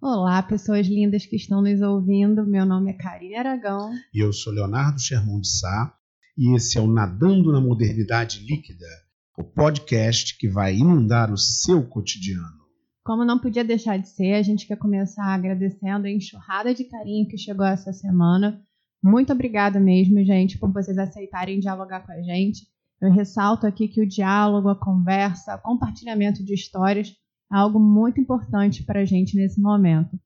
Olá, pessoas lindas que estão nos ouvindo. Meu nome é Karine Aragão. E eu sou Leonardo Sherman de Sá. E esse é o Nadando na Modernidade Líquida, o podcast que vai inundar o seu cotidiano. Como não podia deixar de ser, a gente quer começar agradecendo a enxurrada de carinho que chegou essa semana. Muito obrigada mesmo, gente, por vocês aceitarem dialogar com a gente. Eu ressalto aqui que o diálogo, a conversa, o compartilhamento de histórias é algo muito importante para a gente nesse momento.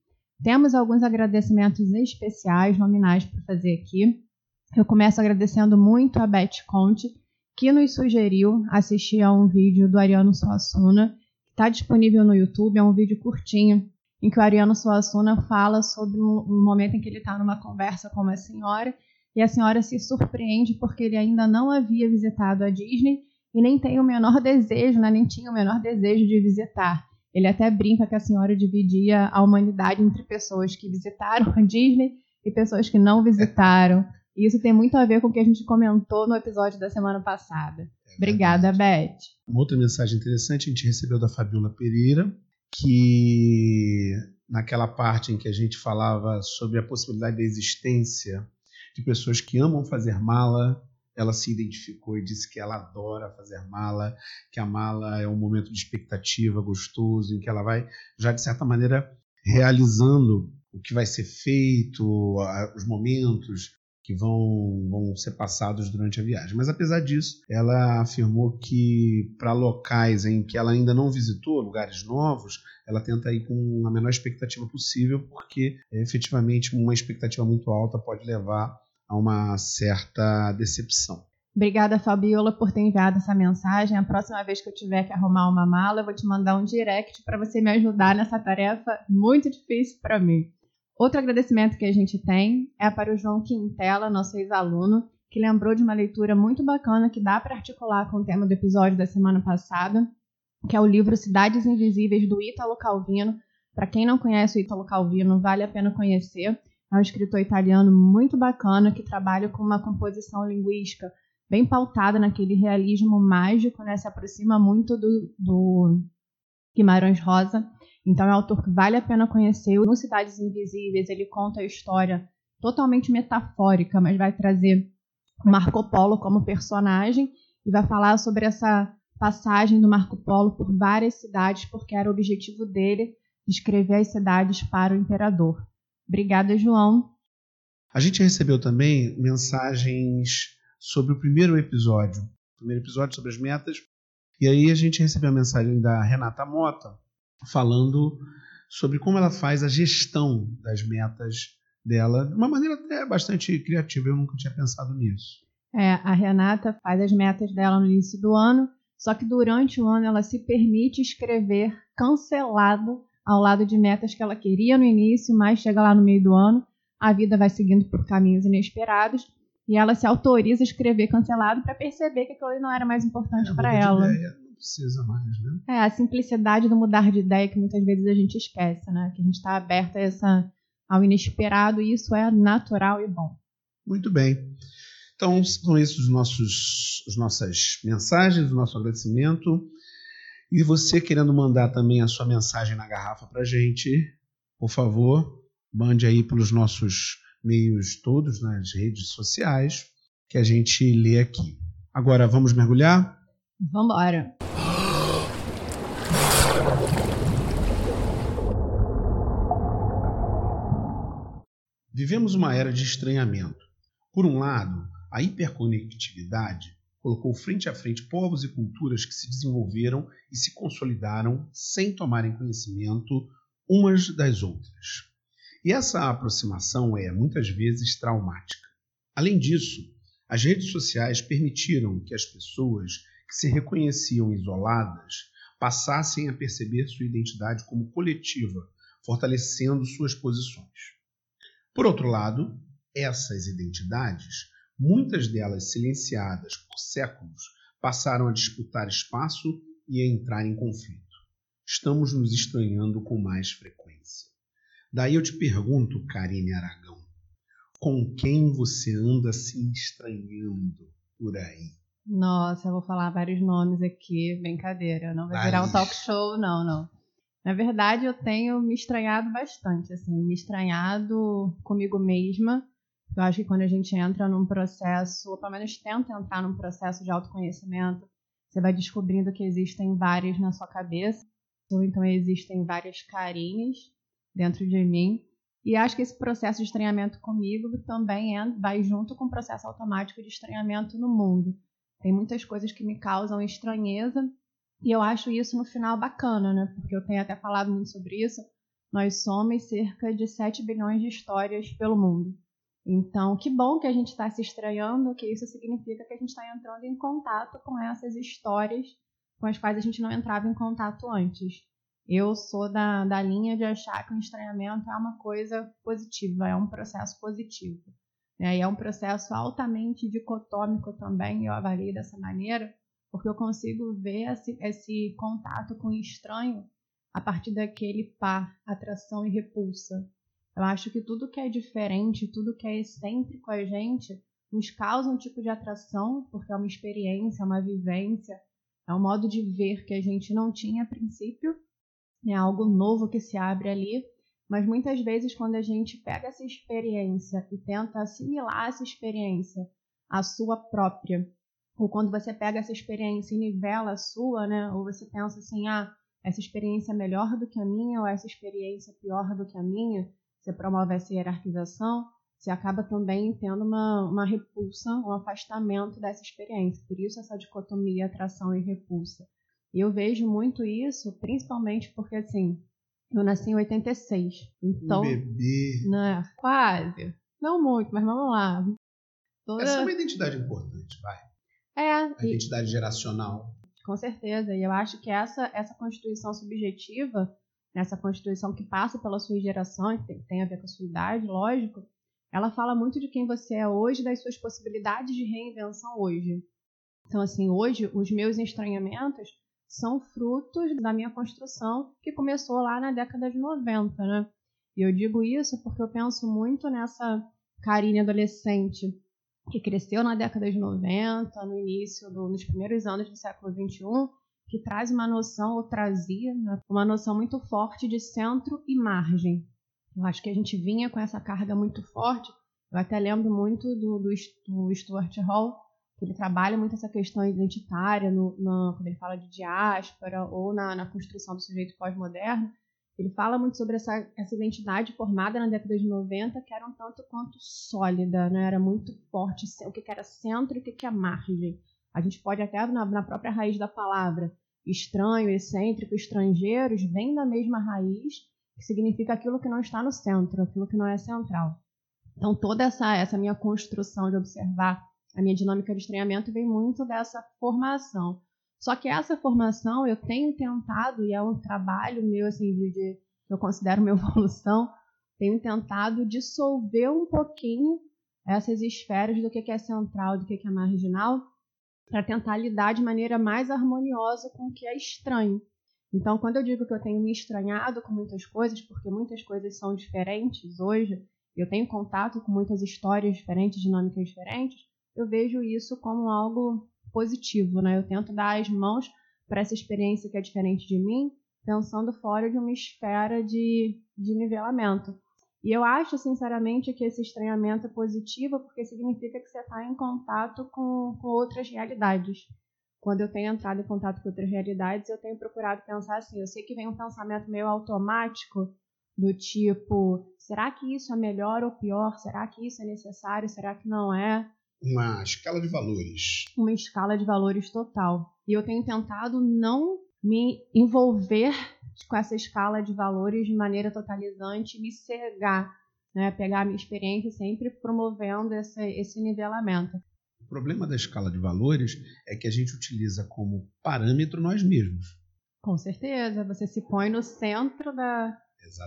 Temos alguns agradecimentos especiais, nominais para fazer aqui. Eu começo agradecendo muito a Beth Conte, que nos sugeriu assistir a um vídeo do Ariano Suassuna, está disponível no YouTube, é um vídeo curtinho, em que o Ariano Suassuna fala sobre um, momento em que ele está numa conversa com uma senhora, e a senhora se surpreende porque ele ainda não havia visitado a Disney e nem tem o menor desejo, né, nem tinha o menor desejo de visitar. Ele até brinca que a senhora dividia a humanidade entre pessoas que visitaram a Disney e pessoas que não visitaram. E isso tem muito a ver com o que a gente comentou no episódio da semana passada. É Obrigada, Beth. Uma outra mensagem interessante a gente recebeu da Fabiola Pereira, que naquela parte em que a gente falava sobre a possibilidade da existência de pessoas que amam fazer mala ela se identificou e disse que ela adora fazer mala, que a mala é um momento de expectativa gostoso, em que ela vai, já de certa maneira, realizando o que vai ser feito, os momentos que vão, vão ser passados durante a viagem. Mas apesar disso, ela afirmou que para locais em que ela ainda não visitou, lugares novos, ela tenta ir com a menor expectativa possível, porque efetivamente uma expectativa muito alta pode levar a uma certa decepção. Obrigada, Fabiola, por ter enviado essa mensagem. A próxima vez que eu tiver que arrumar uma mala, eu vou te mandar um direct para você me ajudar nessa tarefa muito difícil para mim. Outro agradecimento que a gente tem é para o João Quintela, nosso ex-aluno, que lembrou de uma leitura muito bacana que dá para articular com o tema do episódio da semana passada, que é o livro Cidades Invisíveis do Ítalo Calvino. Para quem não conhece o Ítalo Calvino, vale a pena conhecer. É um escritor italiano muito bacana que trabalha com uma composição linguística bem pautada naquele realismo mágico, né? Se aproxima muito do, do Guimarães Rosa. Então é um autor que vale a pena conhecer. No Cidades Invisíveis ele conta a história totalmente metafórica, mas vai trazer Marco Polo como personagem e vai falar sobre essa passagem do Marco Polo por várias cidades, porque era o objetivo dele descrever as cidades para o imperador. Obrigada, João. A gente recebeu também mensagens sobre o primeiro episódio, o primeiro episódio sobre as metas. E aí a gente recebeu a mensagem da Renata Mota falando sobre como ela faz a gestão das metas dela de uma maneira até bastante criativa. Eu nunca tinha pensado nisso. É, a Renata faz as metas dela no início do ano, só que durante o ano ela se permite escrever cancelado ao lado de metas que ela queria no início, mas chega lá no meio do ano, a vida vai seguindo por caminhos inesperados e ela se autoriza a escrever cancelado para perceber que aquilo não era mais importante é, para ela. Ideia, precisa mais, né? É, a simplicidade do mudar de ideia que muitas vezes a gente esquece, né? Que a gente está aberta a essa, ao inesperado e isso é natural e bom. Muito bem. Então, são esses os nossos, as nossas mensagens, o nosso agradecimento. E você querendo mandar também a sua mensagem na garrafa para a gente, por favor, mande aí pelos nossos meios todos, nas redes sociais, que a gente lê aqui. Agora, vamos mergulhar? Vamos embora. Vivemos uma era de estranhamento. Por um lado, a hiperconectividade colocou frente a frente povos e culturas que se desenvolveram e se consolidaram sem tomarem conhecimento umas das outras. E essa aproximação é muitas vezes traumática. Além disso, as redes sociais permitiram que as pessoas que se reconheciam isoladas passassem a perceber sua identidade como coletiva, fortalecendo suas posições. Por outro lado, essas identidades muitas delas silenciadas por séculos, passaram a disputar espaço e a entrar em conflito. Estamos nos estranhando com mais frequência. Daí eu te pergunto, Karine Aragão, com quem você anda se estranhando por aí? Nossa, eu vou falar vários nomes aqui, brincadeira. Não vai virar um talk show, não, não. Na verdade, eu tenho me estranhado bastante, assim, me estranhado comigo mesma. Eu acho que quando a gente entra num processo, ou pelo menos tenta entrar num processo de autoconhecimento, você vai descobrindo que existem várias na sua cabeça, ou então existem várias carinhas dentro de mim. E acho que esse processo de estranhamento comigo também é, vai junto com o processo automático de estranhamento no mundo. Tem muitas coisas que me causam estranheza e eu acho isso no final bacana, né? Porque eu tenho até falado muito sobre isso. Nós somos cerca de 7 bilhões de histórias pelo mundo. Então, que bom que a gente está se estranhando, que isso significa que a gente está entrando em contato com essas histórias com as quais a gente não entrava em contato antes. Eu sou da, da linha de achar que o estranhamento é uma coisa positiva, é um processo positivo. Né? E é um processo altamente dicotômico também, eu avalio dessa maneira, porque eu consigo ver esse, esse contato com o estranho a partir daquele par, atração e repulsa. Eu acho que tudo que é diferente, tudo que é excêntrico a gente, nos causa um tipo de atração, porque é uma experiência, é uma vivência, é um modo de ver que a gente não tinha a princípio, é algo novo que se abre ali, mas muitas vezes quando a gente pega essa experiência e tenta assimilar essa experiência à sua própria, ou quando você pega essa experiência e nivela a sua, né, ou você pensa assim, ah, essa experiência é melhor do que a minha, ou essa experiência é pior do que a minha, você promove essa hierarquização, você acaba também tendo uma, uma repulsa, um afastamento dessa experiência. Por isso essa dicotomia atração e repulsa. E eu vejo muito isso, principalmente porque, assim, eu nasci em 86. Então. Um bebê. Né, quase. Não muito, mas vamos lá. Toda... Essa é uma identidade importante, vai. É. A e... identidade geracional. Com certeza. E eu acho que essa, essa constituição subjetiva, essa constituição que passa pela sua geração, que tem, tem a ver com a sua idade, lógico, ela fala muito de quem você é hoje, das suas possibilidades de reinvenção hoje. Então, assim, hoje, os meus estranhamentos são frutos da minha construção que começou lá na década de 90, né? E eu digo isso porque eu penso muito nessa Karine adolescente que cresceu na década de 90, no início, do, nos primeiros anos do século 21, que traz uma noção, ou trazia, né, uma noção muito forte de centro e margem. Eu acho que a gente vinha com essa carga muito forte. Eu até lembro muito do, do, do Stuart Hall, ele trabalha muito essa questão identitária no, na, quando ele fala de diáspora ou na, na construção do sujeito pós-moderno. Ele fala muito sobre essa, essa identidade formada na década de 90, que era um tanto quanto sólida, né? era muito forte, o que era centro e o que é margem. A gente pode até, na, na própria raiz da palavra, estranho, excêntrico, estrangeiros, vem da mesma raiz, que significa aquilo que não está no centro, aquilo que não é central. Então, toda essa, essa minha construção de observar a minha dinâmica de estranhamento vem muito dessa formação. Só que essa formação eu tenho tentado, e é um trabalho meu, assim, de, de eu considero uma evolução, tenho tentado dissolver um pouquinho essas esferas do que é central, do que é marginal, para tentar lidar de maneira mais harmoniosa com o que é estranho. Então, quando eu digo que eu tenho me estranhado com muitas coisas, porque muitas coisas são diferentes hoje, eu tenho contato com muitas histórias diferentes, dinâmicas diferentes, eu vejo isso como algo positivo, né? Eu tento dar as mãos para essa experiência que é diferente de mim, pensando fora de uma esfera de, de nivelamento. E eu acho, sinceramente, que esse estranhamento é positivo porque significa que você está em contato com, com outras realidades. Quando eu tenho entrado em contato com outras realidades, eu tenho procurado pensar assim. Eu sei que vem um pensamento meio automático, do tipo: será que isso é melhor ou pior? Será que isso é necessário? Será que não é? Uma escala de valores. Uma escala de valores total. E eu tenho tentado não me envolver com essa escala de valores de maneira totalizante, me cegar, né? pegar a minha experiência sempre promovendo esse, esse nivelamento. O problema da escala de valores é que a gente utiliza como parâmetro nós mesmos. Com certeza, você se põe no centro da,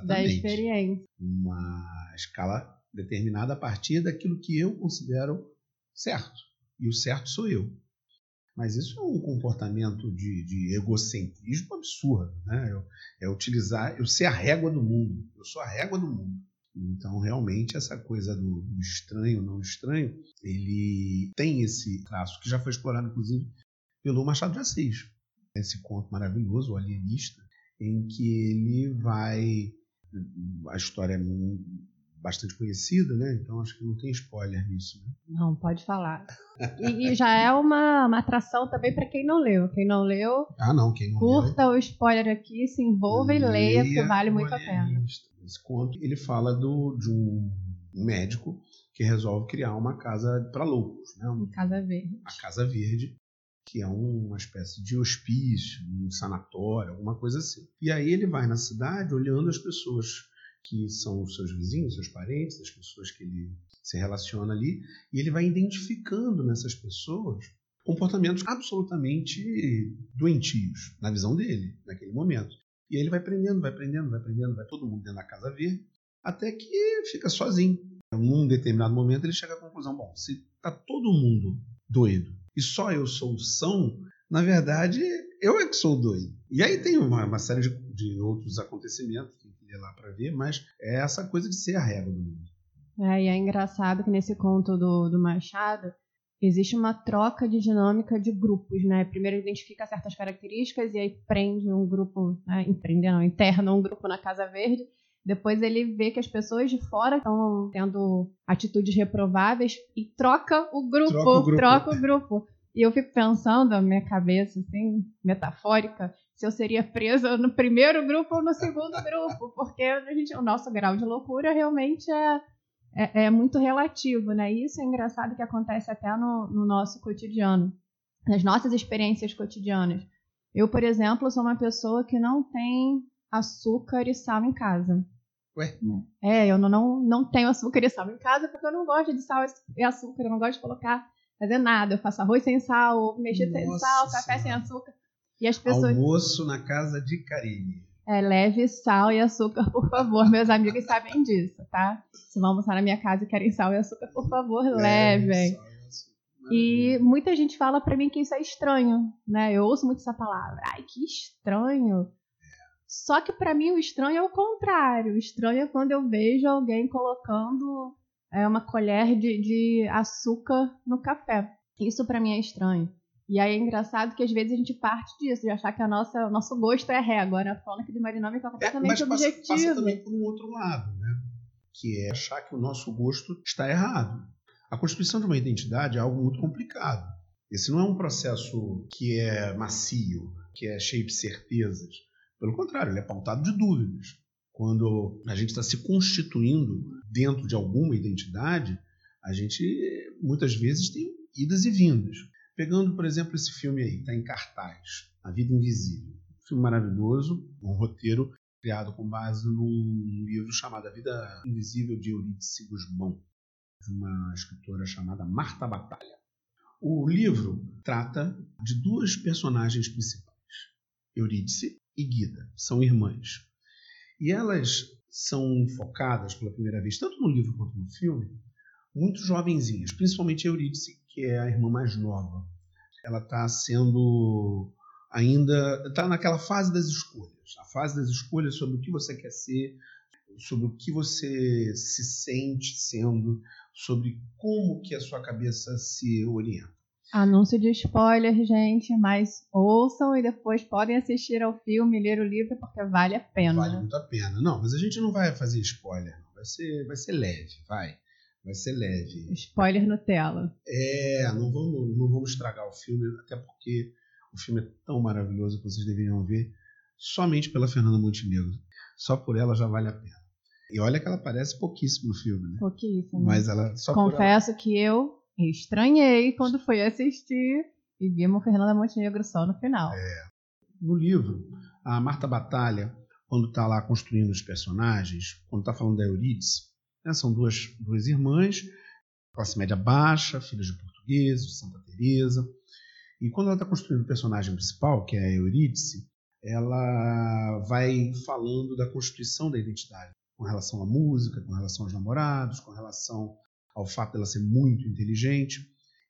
da experiência. Uma escala determinada a partir daquilo que eu considero certo. E o certo sou eu. Mas isso é um comportamento de, de egocentrismo absurdo. Né? Eu, é utilizar, eu ser a régua do mundo. Eu sou a régua do mundo. Então, realmente, essa coisa do, do estranho, não estranho, ele tem esse traço que já foi explorado, inclusive, pelo Machado de Assis. Esse conto maravilhoso, O Alienista, em que ele vai. A história é bastante conhecida, né? Então acho que não tem spoiler nisso. Né? Não, pode falar. E, e, já é uma, uma atração também para quem não leu. Quem não leu, ah, não, quem não curta leu, o spoiler aqui, se envolva e leia, porque vale muito a pena. Esse conto ele fala do, de um médico que resolve criar uma casa para loucos, né? Uma casa verde. A casa verde, que é uma espécie de hospício, um sanatório, alguma coisa assim. E aí ele vai na cidade olhando as pessoas que são os seus vizinhos, seus parentes, as pessoas que ele se relaciona ali, e ele vai identificando nessas pessoas comportamentos absolutamente doentios, na visão dele, naquele momento. E aí ele vai prendendo, vai prendendo, vai prendendo, vai todo mundo dentro da casa ver, até que fica sozinho. Num determinado momento ele chega à conclusão: bom, se está todo mundo doido e só eu sou são, na verdade eu é que sou doido. E aí tem uma, uma série de, de outros acontecimentos lá para ver, mas é essa coisa de ser a regra do mundo. É, e é engraçado que nesse conto do, do Machado existe uma troca de dinâmica de grupos, né? Primeiro identifica certas características e aí prende um grupo, né? Empreende, não, interna um grupo na Casa Verde. Depois ele vê que as pessoas de fora estão tendo atitudes reprováveis e troca o grupo, troca o grupo. Troca o grupo. E eu fico pensando, na minha cabeça, assim, metafórica, se eu seria presa no primeiro grupo ou no segundo grupo, porque a gente, o nosso grau de loucura realmente é, é, é, muito relativo, né? E isso é engraçado que acontece até no, no nosso cotidiano, nas nossas experiências cotidianas. Eu, por exemplo, sou uma pessoa que não tem açúcar e sal em casa. Ué? É, eu não, não, não tenho açúcar e sal em casa porque eu não gosto de sal e açúcar, eu não gosto de colocar, fazer nada. Eu faço arroz sem sal, ovo mexido sem sal, café sem açúcar. E as pessoas... Almoço na casa de Karine. É, leve sal e açúcar, por favor. Meus amigos sabem disso, tá? Se vão almoçar na minha casa e querem sal e açúcar, por favor, levem. E muita gente fala para mim que isso é estranho, né? Eu ouço muito essa palavra. Ai, que estranho. Só que para mim o estranho é o contrário. O estranho é quando eu vejo alguém colocando é, uma colher de, de açúcar no café. Isso para mim é estranho. E aí é engraçado que às vezes a gente parte disso, de achar que a nossa, o nosso gosto é régua, né? Falando aqui de marinômica é completamente é, mas objetivo. Passa, passa também por um outro lado, né? Que é achar que o nosso gosto está errado. A constituição de uma identidade é algo muito complicado. Esse não é um processo que é macio, que é cheio de certezas. Pelo contrário, ele é pautado de dúvidas. Quando a gente está se constituindo dentro de alguma identidade, a gente muitas vezes tem idas e vindas. Pegando, por exemplo, esse filme aí, está em cartaz, A Vida Invisível. Um filme maravilhoso, um roteiro criado com base num livro chamado A Vida Invisível de Eurídice Guzmão, de uma escritora chamada Marta Batalha. O livro trata de duas personagens principais, Eurídice e Guida, são irmãs. E elas são focadas pela primeira vez, tanto no livro quanto no filme, muito jovenzinhas, principalmente Eurídice, que é a irmã mais nova. Ela está sendo ainda está naquela fase das escolhas, a fase das escolhas sobre o que você quer ser, sobre o que você se sente sendo, sobre como que a sua cabeça se orienta. Anúncio de spoiler, gente, mas ouçam e depois podem assistir ao filme, ler o livro, porque vale a pena. Vale muito a pena. Não, mas a gente não vai fazer spoiler, não. Vai ser, vai ser leve, vai. Vai ser leve. Spoiler Nutella. É, não vamos, não vamos estragar o filme, até porque o filme é tão maravilhoso que vocês deveriam ver somente pela Fernanda Montenegro. Só por ela já vale a pena. E olha que ela aparece pouquíssimo no filme, né? Pouquíssimo. Mas ela só Confesso ela... que eu estranhei quando fui assistir e vimos Fernanda Montenegro só no final. É. No livro, a Marta Batalha, quando está lá construindo os personagens, quando está falando da Eurídice, né? São duas, duas irmãs, classe média baixa, filhas de portugueses, de Santa Teresa. E quando ela está construindo o personagem principal, que é a Eurídice, ela vai falando da constituição da identidade, com relação à música, com relação aos namorados, com relação ao fato dela ser muito inteligente.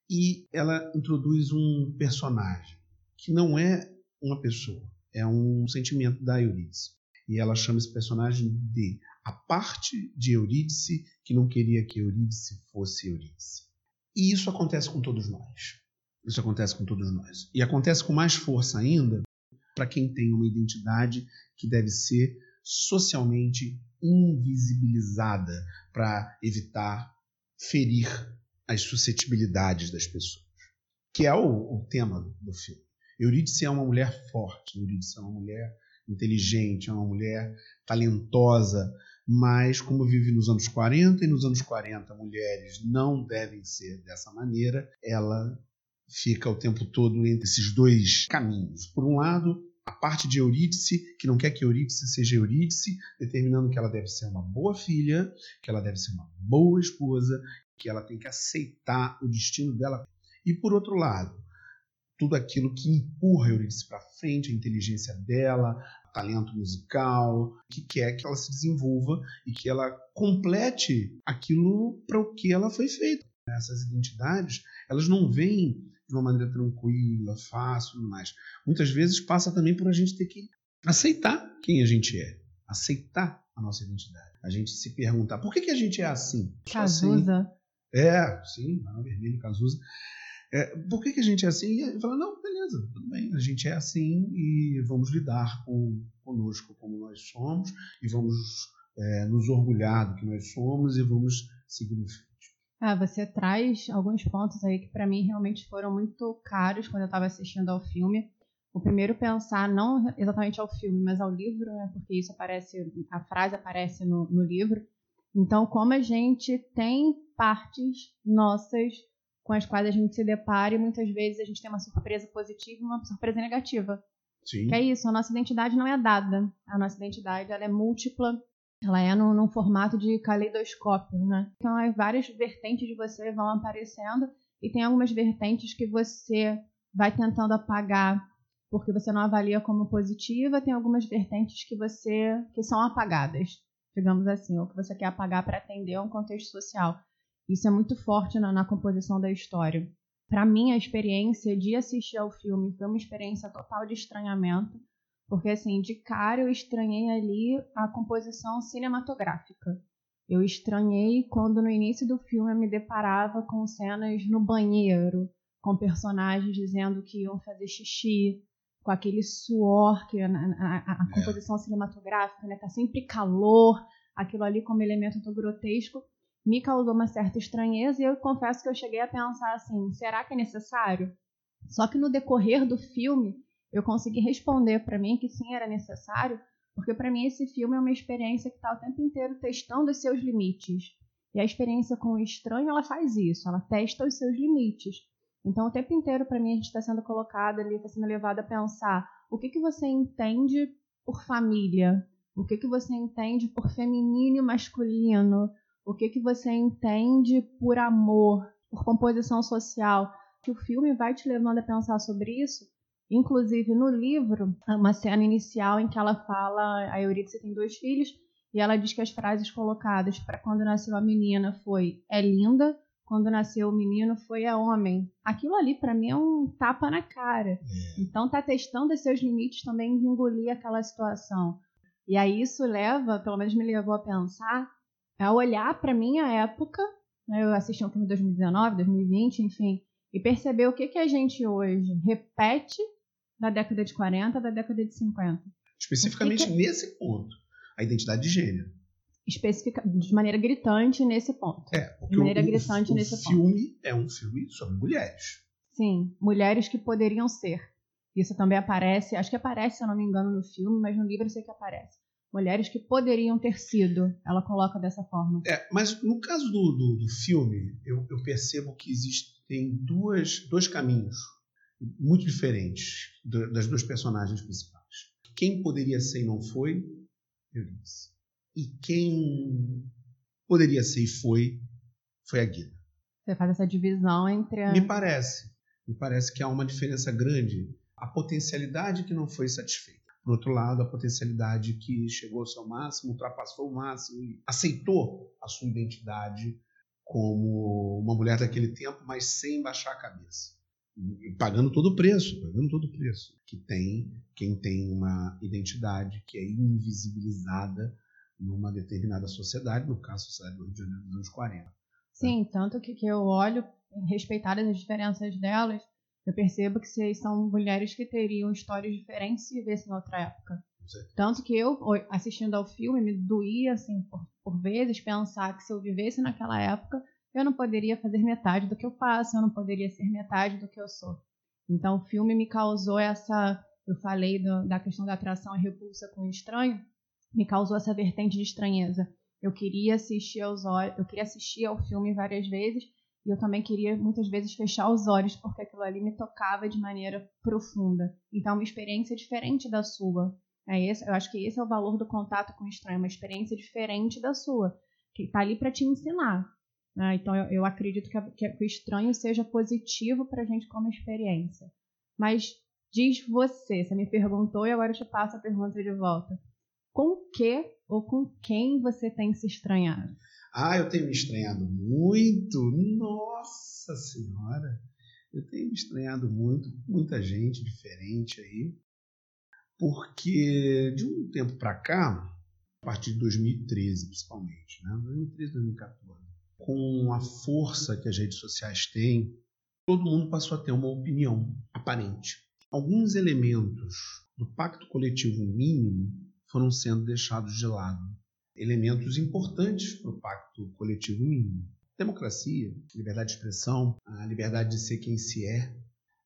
E ela introduz um personagem que não é uma pessoa, é um sentimento da Eurídice. E ela chama esse personagem de a parte de Eurídice que não queria que Eurídice fosse Eurídice. E isso acontece com todos nós. Isso acontece com todos nós. E acontece com mais força ainda para quem tem uma identidade que deve ser socialmente invisibilizada para evitar ferir as suscetibilidades das pessoas, que é o, o tema do filme. Eurídice é uma mulher forte, Eurídice é uma mulher inteligente, é uma mulher talentosa, mas como vive nos anos 40 e nos anos 40 mulheres não devem ser dessa maneira, ela fica o tempo todo entre esses dois caminhos. Por um lado, a parte de Eurídice, que não quer que Eurídice seja Eurídice, determinando que ela deve ser uma boa filha, que ela deve ser uma boa esposa, que ela tem que aceitar o destino dela. E por outro lado, tudo aquilo que empurra Eurídice para frente, a inteligência dela, o talento musical, que quer que ela se desenvolva e que ela complete aquilo para o que ela foi feita. Essas identidades, elas não vêm de uma maneira tranquila, fácil, mais. Muitas vezes passa também por a gente ter que aceitar quem a gente é, aceitar a nossa identidade. A gente se perguntar por que, que a gente é assim? Cazuza. Assim? É, sim, Vermelho, Cazuza. É, por que, que a gente é assim? E fala, não, beleza, tudo bem, a gente é assim e vamos lidar com, conosco como nós somos e vamos é, nos orgulhar do que nós somos e vamos seguir no. Ah, você traz alguns pontos aí que para mim realmente foram muito caros quando eu estava assistindo ao filme. O primeiro pensar não exatamente ao filme, mas ao livro, né? Porque isso aparece, a frase aparece no, no livro. Então, como a gente tem partes nossas com as quais a gente se depara e muitas vezes a gente tem uma surpresa positiva e uma surpresa negativa. Sim. Que é isso, a nossa identidade não é dada. A nossa identidade ela é múltipla, ela é num, num formato de caleidoscópio, né? Então, as várias vertentes de você vão aparecendo e tem algumas vertentes que você vai tentando apagar porque você não avalia como positiva, tem algumas vertentes que você que são apagadas digamos assim, ou que você quer apagar para atender a um contexto social. Isso é muito forte na, na composição da história. Para mim, a experiência de assistir ao filme foi uma experiência total de estranhamento, porque assim, de cara eu estranhei ali a composição cinematográfica. Eu estranhei quando no início do filme eu me deparava com cenas no banheiro, com personagens dizendo que iam fazer xixi, com aquele suor, que a, a, a é. composição cinematográfica, né? Tá sempre calor, aquilo ali como elemento tão grotesco, me causou uma certa estranheza e eu confesso que eu cheguei a pensar assim, será que é necessário? Só que no decorrer do filme, eu consegui responder para mim que sim, era necessário, porque para mim esse filme é uma experiência que está o tempo inteiro testando os seus limites. E a experiência com o estranho, ela faz isso, ela testa os seus limites. Então, o tempo inteiro, para mim, a gente está sendo colocado ali, está sendo levado a pensar o que, que você entende por família, o que, que você entende por feminino e masculino, o que, que você entende por amor, por composição social. Que o filme vai te levando a pensar sobre isso. Inclusive, no livro, uma cena inicial em que ela fala, a Eurídice tem dois filhos, e ela diz que as frases colocadas para quando nasceu a menina foi é linda, quando nasceu o menino foi a homem. Aquilo ali para mim é um tapa na cara. É. Então tá testando seus limites também de engolir aquela situação. E aí isso leva, pelo menos me levou a pensar, a olhar para minha época, né, eu assisti um filme em 2019, 2020, enfim, e perceber o que que a gente hoje repete da década de 40, da década de 50. Especificamente que que... nesse ponto, a identidade de gênero especifica de maneira gritante nesse ponto. É, de maneira o, gritante o, nesse ponto. O filme é um filme sobre mulheres. Sim, mulheres que poderiam ser. Isso também aparece, acho que aparece, se eu não me engano, no filme, mas no livro eu sei que aparece. Mulheres que poderiam ter sido, ela coloca dessa forma. É, mas no caso do, do, do filme, eu, eu, percebo que existem duas, dois caminhos muito diferentes das duas personagens principais. Quem poderia ser e não foi, eu disse e quem poderia ser e foi, foi a Guida. Você faz essa divisão entre. A... Me parece. Me parece que há uma diferença grande. A potencialidade que não foi satisfeita. Por outro lado, a potencialidade que chegou ao seu máximo, ultrapassou o máximo e aceitou a sua identidade como uma mulher daquele tempo, mas sem baixar a cabeça. Pagando todo o preço, pagando todo o preço. Que tem quem tem uma identidade que é invisibilizada numa determinada sociedade, no caso, a sociedade do Rio de Janeiro dos anos 40. Sim, tanto que, que eu olho, respeitadas as diferenças delas, eu percebo que são mulheres que teriam histórias diferentes se vivessem em outra época. Tanto que eu, assistindo ao filme, me doía, assim, por, por vezes, pensar que se eu vivesse naquela época, eu não poderia fazer metade do que eu faço, eu não poderia ser metade do que eu sou. Então, o filme me causou essa. Eu falei do, da questão da atração e repulsa com o estranho, me causou essa vertente de estranheza. Eu queria assistir aos olhos, eu queria assistir ao filme várias vezes e eu também queria muitas vezes fechar os olhos porque aquilo ali me tocava de maneira profunda. Então, uma experiência diferente da sua. É esse, eu acho que esse é o valor do contato com o estranho, uma experiência diferente da sua, que está ali para te ensinar. Né? Então, eu, eu acredito que, a, que, o estranho seja positivo para a gente como experiência. Mas diz você, você me perguntou e agora eu te passo a pergunta de volta. Com que ou com quem você tem se estranhado? Ah, eu tenho me estranhado muito. Nossa Senhora! Eu tenho me estranhado muito, muita gente diferente aí. Porque de um tempo para cá, a partir de 2013 principalmente, né? 2013, 2014, com a força que as redes sociais têm, todo mundo passou a ter uma opinião aparente. Alguns elementos do pacto coletivo mínimo foram sendo deixados de lado. Elementos importantes para o pacto coletivo mínimo. Democracia, liberdade de expressão, a liberdade de ser quem se é,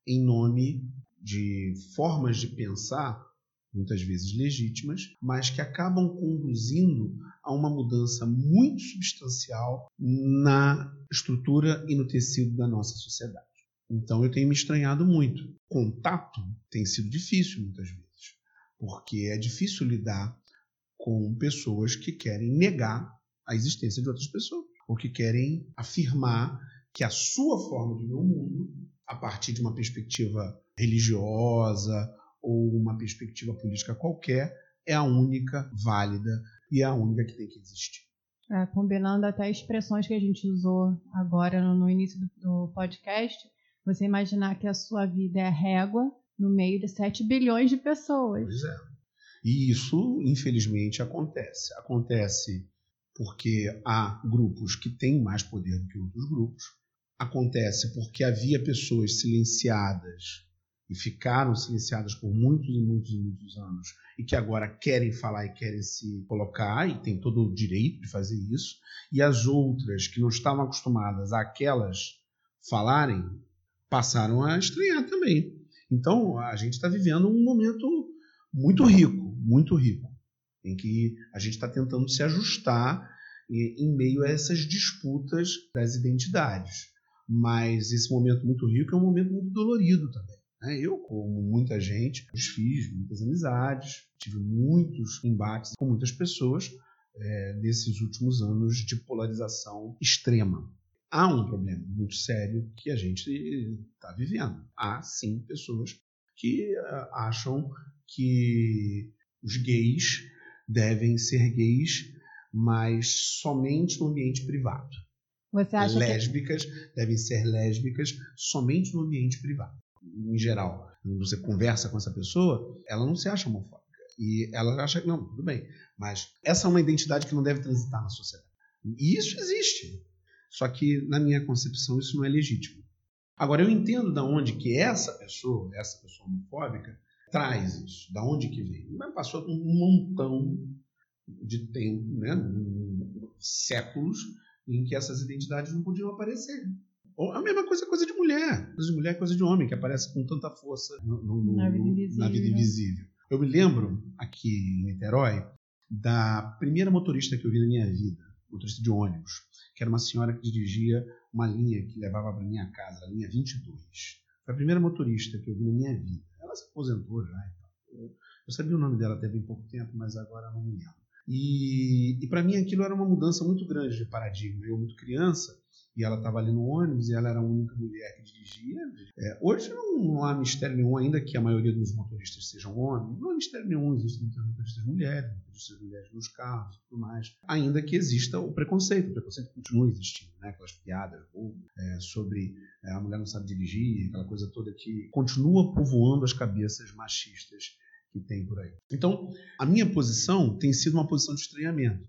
em nome de formas de pensar muitas vezes legítimas, mas que acabam conduzindo a uma mudança muito substancial na estrutura e no tecido da nossa sociedade. Então eu tenho me estranhado muito. Contato tem sido difícil muitas vezes, porque é difícil lidar com pessoas que querem negar a existência de outras pessoas, ou que querem afirmar que a sua forma de ver o mundo, a partir de uma perspectiva religiosa ou uma perspectiva política qualquer é a única válida e é a única que tem que existir. É, combinando até expressões que a gente usou agora no, no início do, do, podcast, você imaginar que a sua vida é régua no meio de 7 bilhões de pessoas. Pois é. E isso, infelizmente, acontece. Acontece porque há grupos que têm mais poder do que outros grupos. Acontece porque havia pessoas silenciadas e ficaram silenciadas por muitos e muitos e muitos anos e que agora querem falar e querem se colocar e tem todo o direito de fazer isso, e as outras que não estavam acostumadas àquelas falarem passaram a estranhar também. Então a gente está vivendo um momento muito rico, muito rico, em que a gente está tentando se ajustar em meio a essas disputas das identidades. Mas esse momento muito rico é um momento muito dolorido também. Né? Eu, como muita gente, fiz muitas amizades, tive muitos embates com muitas pessoas é, nesses últimos anos de polarização extrema. Há um problema muito sério que a gente está vivendo. Há, sim, pessoas que uh, acham que os gays devem ser gays, mas somente no ambiente privado. Você acha lésbicas que... devem ser lésbicas somente no ambiente privado em geral, quando você conversa com essa pessoa, ela não se acha homofóbica. E ela acha que não, tudo bem. Mas essa é uma identidade que não deve transitar na sociedade. E isso existe. Só que, na minha concepção, isso não é legítimo. Agora, eu entendo da onde que essa pessoa, essa pessoa homofóbica, traz isso. Da onde que vem. Mas passou um montão de tempo, né, séculos, em que essas identidades não podiam aparecer. Ou a mesma coisa, coisa de mulher. Coisa de mulher é coisa de homem, que aparece com tanta força no, no, na, vida na, vida invisível. Eu me lembro, aqui em Niterói, da primeira motorista que eu vi na minha vida, motorista de ônibus, que era uma senhora que dirigia uma linha que levava para minha casa, a linha 22. Foi a primeira motorista que eu vi na minha vida. Ela se aposentou já e tal. Eu sabia o nome dela até bem pouco tempo, mas agora não me lembro. E, e para mim aquilo era uma mudança muito grande de paradigma. Eu, muito criança, e ela estava ali no ônibus e ela era a única mulher que dirigia. É, hoje não, não, há mistério nenhum, ainda que a maioria dos motoristas sejam homens, não há mistério nenhum, existem muitas motoristas mulheres, motoristas mulheres nos carros e tudo mais, ainda que exista o preconceito, o preconceito continua existindo, né? aquelas piadas é, sobre é, a mulher não sabe dirigir, aquela coisa toda que continua povoando as cabeças machistas que tem por aí. Então, a minha posição tem sido uma posição de estranhamento,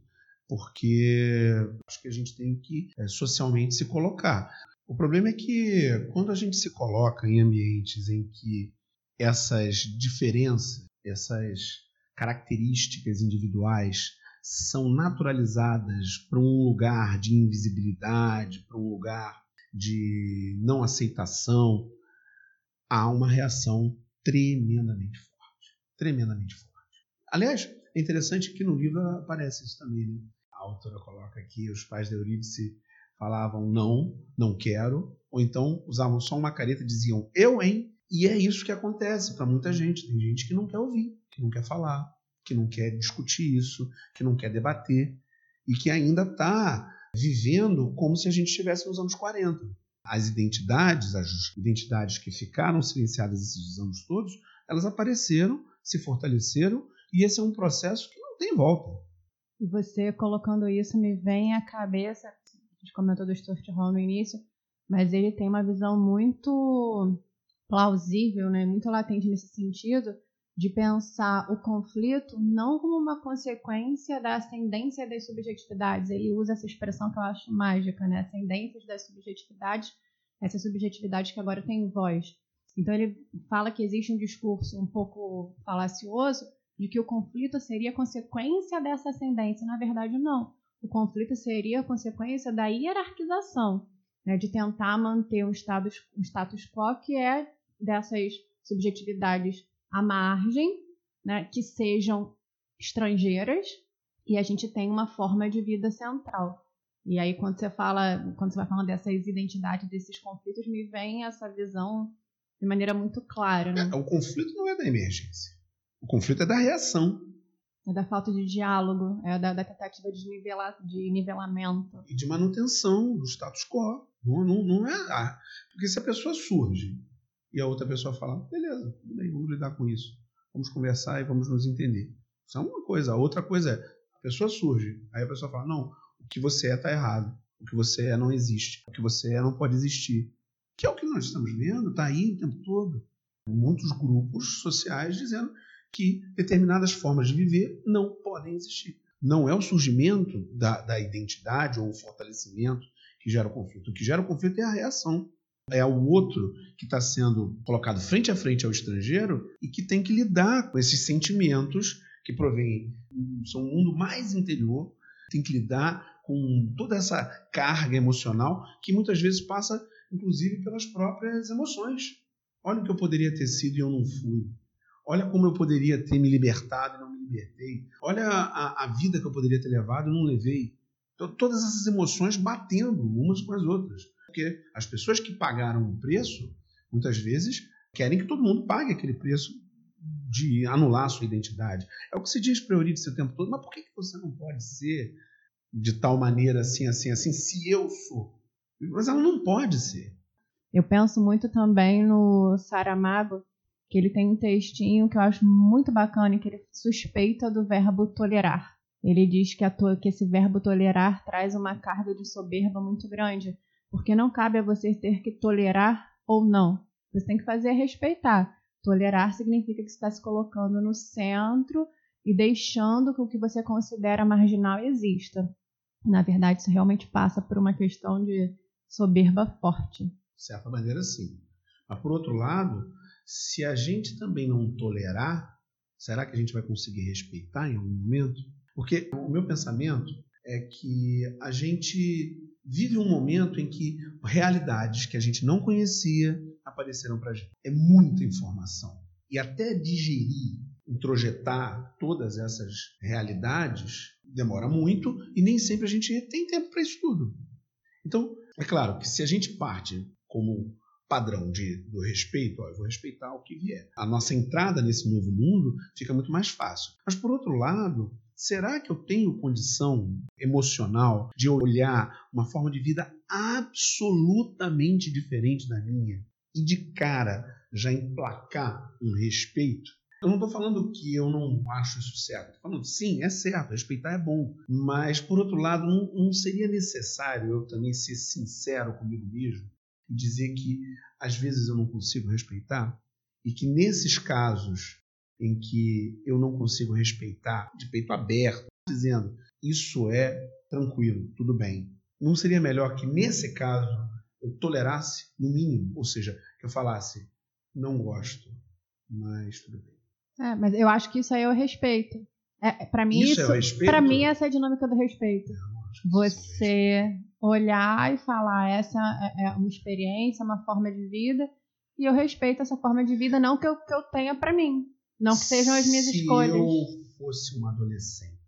porque acho que a gente tem que é, socialmente se colocar. O problema é que quando a gente se coloca em ambientes em que essas diferenças, essas características individuais são naturalizadas para um lugar de invisibilidade, para um lugar de não aceitação, há uma reação tremendamente forte. Tremendamente forte. Aliás, é interessante que no livro aparece isso também. Né? A autora coloca aqui: os pais de Eurídice falavam não, não quero, ou então usavam só uma careta e diziam eu, hein? E é isso que acontece para muita gente. Tem gente que não quer ouvir, que não quer falar, que não quer discutir isso, que não quer debater e que ainda está vivendo como se a gente estivesse nos anos 40. As identidades, as identidades que ficaram silenciadas esses anos todos, elas apareceram, se fortaleceram e esse é um processo que não tem volta. E você colocando isso me vem à cabeça, a gente comentou do Stuart Hall no início, mas ele tem uma visão muito plausível, né, muito latente nesse sentido, de pensar o conflito não como uma consequência da ascendência das subjetividades. Ele usa essa expressão que eu acho mágica, né? Ascendências das subjetividades, essas subjetividades que agora têm voz. Então ele fala que existe um discurso um pouco falacioso de que o conflito seria consequência dessa ascendência. Na verdade, não. O conflito seria consequência da hierarquização, né? de tentar manter um status, um status quo que é dessas subjetividades à margem, né, que sejam estrangeiras, e a gente tem uma forma de vida central. E aí, quando você fala, quando você vai falando dessas identidades, desses conflitos, me vem essa visão de maneira muito clara. Né? É, o conflito não é da emergência. O conflito é da reação. É da falta de diálogo, é da, da tentativa de, nivela, de nivelamento. E de manutenção do status quo. Não, não, não é. Ah, porque se a pessoa surge e a outra pessoa fala, beleza, tudo bem, vamos lidar com isso. Vamos conversar e vamos nos entender. Isso é uma coisa. A outra coisa é, a pessoa surge, aí a pessoa fala, não, o que você é está errado. O que você é não existe. O que você é não pode existir. Que é o que nós estamos vendo, está aí o tempo todo. Muitos grupos sociais dizendo que determinadas formas de viver não podem existir. Não é o surgimento da, da identidade ou o fortalecimento que gera o conflito. O que gera o conflito é a reação é o outro que está sendo colocado frente a frente ao estrangeiro e que tem que lidar com esses sentimentos que provêm, são um mundo mais interior, tem que lidar com toda essa carga emocional que muitas vezes passa, inclusive, pelas próprias emoções. Olha o que eu poderia ter sido e eu não fui. Olha como eu poderia ter me libertado e não me libertei. Olha a, a vida que eu poderia ter levado e não levei. Então, todas essas emoções batendo umas com as outras. Porque as pessoas que pagaram o preço, muitas vezes, querem que todo mundo pague aquele preço de anular a sua identidade. É o que se diz para Eurídice o tempo todo, mas por que você não pode ser de tal maneira assim, assim, assim, se eu sou? Mas ela não pode ser. Eu penso muito também no Saramago, que ele tem um textinho que eu acho muito bacana, que ele suspeita do verbo tolerar. Ele diz que, to que esse verbo tolerar traz uma carga de soberba muito grande, porque não cabe a você ter que tolerar ou não. Você tem que fazer respeitar. Tolerar significa que você está se colocando no centro e deixando que o que você considera marginal exista. Na verdade, isso realmente passa por uma questão de soberba forte. De certa maneira, sim. Mas, por outro lado, se a gente também não tolerar, será que a gente vai conseguir respeitar em algum momento? Porque o meu pensamento é que a gente vive um momento em que realidades que a gente não conhecia apareceram para a gente. É muita informação. E até digerir, introjetar todas essas realidades demora muito e nem sempre a gente tem tempo para isso tudo. Então, é claro que se a gente parte como padrão de, do respeito, ó, eu vou respeitar o que vier. A nossa entrada nesse novo mundo fica muito mais fácil. Mas, por outro lado, Será que eu tenho condição emocional de olhar uma forma de vida absolutamente diferente da minha e de cara já emplacar um respeito? Eu não estou falando que eu não acho isso certo. Estou falando, sim, é certo, respeitar é bom. Mas, por outro lado, não, não seria necessário eu também ser sincero comigo mesmo e dizer que às vezes eu não consigo respeitar? E que nesses casos em que eu não consigo respeitar de peito aberto, dizendo isso é tranquilo, tudo bem. Não seria melhor que nesse caso eu tolerasse no mínimo, ou seja, que eu falasse não gosto, mas tudo bem. É, mas eu acho que isso aí é o respeito. É, para mim isso, isso é para mim essa é a dinâmica do respeito. Você olhar e falar essa é, é uma experiência, uma forma de vida e eu respeito essa forma de vida não que eu, que eu tenha para mim, não que sejam as minhas Se escolhas. Se eu fosse um adolescente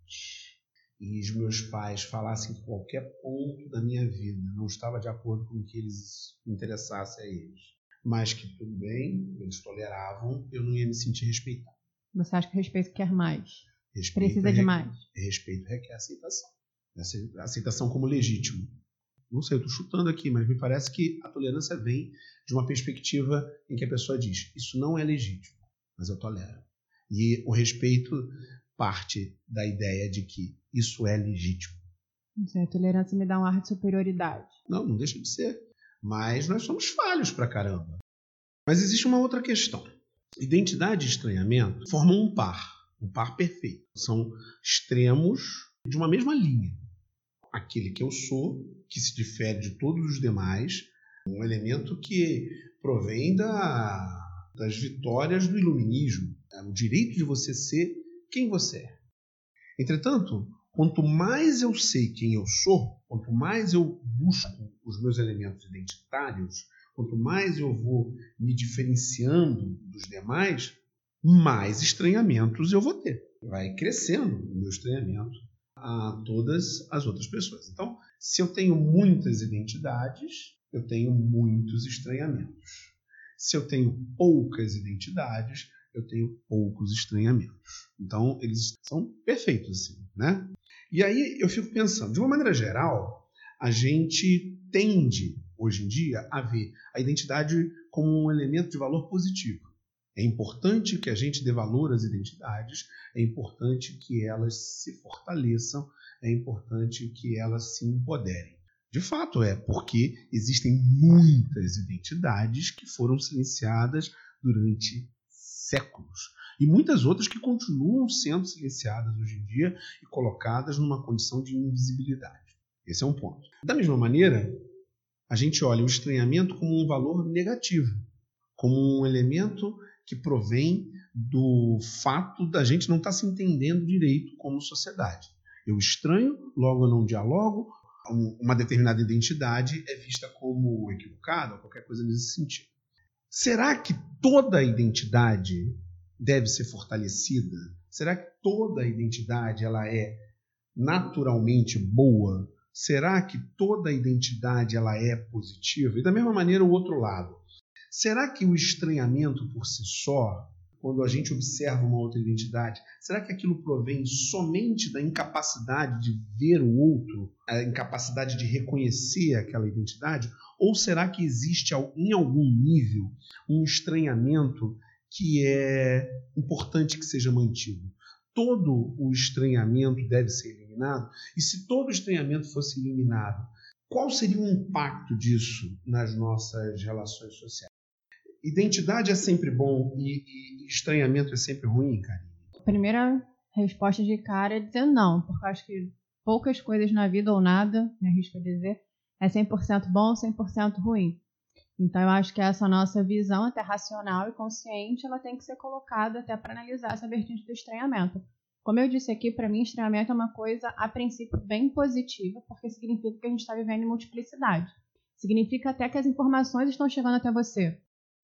e os meus pais falassem qualquer ponto da minha vida não estava de acordo com o que eles interessasse a eles, mas que tudo bem, eles toleravam, eu não ia me sentir respeitado. Você acha que respeito quer mais? Respeito Precisa é, de mais? Respeito requer aceitação. Aceitação como legítimo. Não sei, eu estou chutando aqui, mas me parece que a tolerância vem de uma perspectiva em que a pessoa diz: Isso não é legítimo, mas eu tolero. E o respeito parte da ideia de que isso é legítimo. a tolerância me dá um ar de superioridade. Não, não deixa de ser. Mas nós somos falhos pra caramba. Mas existe uma outra questão. Identidade e estranhamento formam um par, um par perfeito. São extremos de uma mesma linha. Aquele que eu sou, que se difere de todos os demais, um elemento que provém da, das vitórias do iluminismo, é o direito de você ser quem você é. Entretanto, quanto mais eu sei quem eu sou, quanto mais eu busco os meus elementos identitários, quanto mais eu vou me diferenciando dos demais, mais estranhamentos eu vou ter. Vai crescendo o meu estranhamento a todas as outras pessoas. Então, se eu tenho muitas identidades, eu tenho muitos estranhamentos. Se eu tenho poucas identidades, eu tenho poucos estranhamentos. Então, eles são perfeitos, assim, né? E aí eu fico pensando, de uma maneira geral, a gente tende, hoje em dia, a ver a identidade como um elemento de valor positivo. É importante que a gente dê valor às identidades, é importante que elas se fortaleçam, é importante que elas se empoderem. De fato é, porque existem muitas identidades que foram silenciadas durante séculos. E muitas outras que continuam sendo silenciadas hoje em dia e colocadas numa condição de invisibilidade. Esse é um ponto. Da mesma maneira, a gente olha o estranhamento como um valor negativo, como um elemento que provém do fato da gente não estar tá se entendendo direito como sociedade. Eu estranho, logo eu não dialogo, uma determinada identidade é vista como equivocada, ou qualquer coisa nesse sentido. Será que toda identidade deve ser fortalecida? Será que toda identidade ela é naturalmente boa? Será que toda identidade ela é positiva? E da mesma maneira o outro lado. Será que o estranhamento por si só quando a gente observa uma outra identidade? Será que aquilo provém somente da incapacidade de ver o outro, a incapacidade de reconhecer aquela identidade? Ou será que existe em algum nível um estranhamento que é importante que seja mantido? Todo o estranhamento deve ser eliminado? E se todo o estranhamento fosse eliminado, qual seria o impacto disso nas nossas relações sociais? Identidade é sempre bom e, e estranhamento é sempre ruim, cara? Primeira resposta de cara é dizer não, porque eu acho que poucas coisas na vida ou nada, me arrisco a dizer, é 100% bom ou 100% ruim. Então eu acho que essa nossa visão até racional e consciente, ela tem que ser colocada até para analisar essa vertente do estranhamento. Como eu disse aqui, para mim estranhamento é uma coisa a princípio bem positiva, porque significa que a gente está vivendo em multiplicidade. Significa até que as informações estão chegando até você.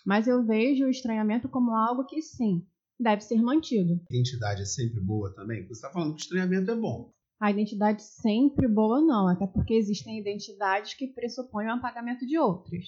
Mas eu vejo o estranhamento como algo que sim, deve ser mantido. A identidade é sempre boa também? Você está falando que o estranhamento é bom. A identidade sempre boa não, até porque existem identidades que pressupõem o apagamento de outras.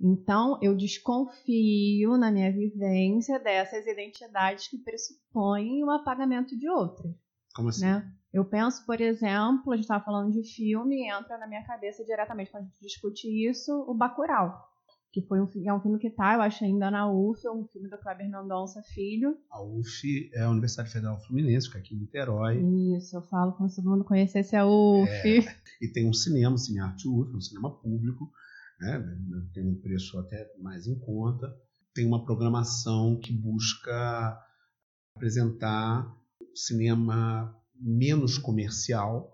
Então, eu desconfio na minha vivência dessas identidades que pressupõem o apagamento de outras. Como assim? Né? Eu penso, por exemplo, a gente estava falando de filme, entra na minha cabeça diretamente quando a gente discute isso, o Bacurau que foi um, é um filme que tá, eu acho, ainda na UF, é um filme do Kleber Mendonça Filho. A UF é a Universidade Federal Fluminense, que é aqui em Niterói. Isso, eu falo como se todo mundo conhecesse a UF. É, e tem um cinema, o Cine Arte UF, um cinema público, né, tem um preço até mais em conta. Tem uma programação que busca apresentar cinema menos comercial.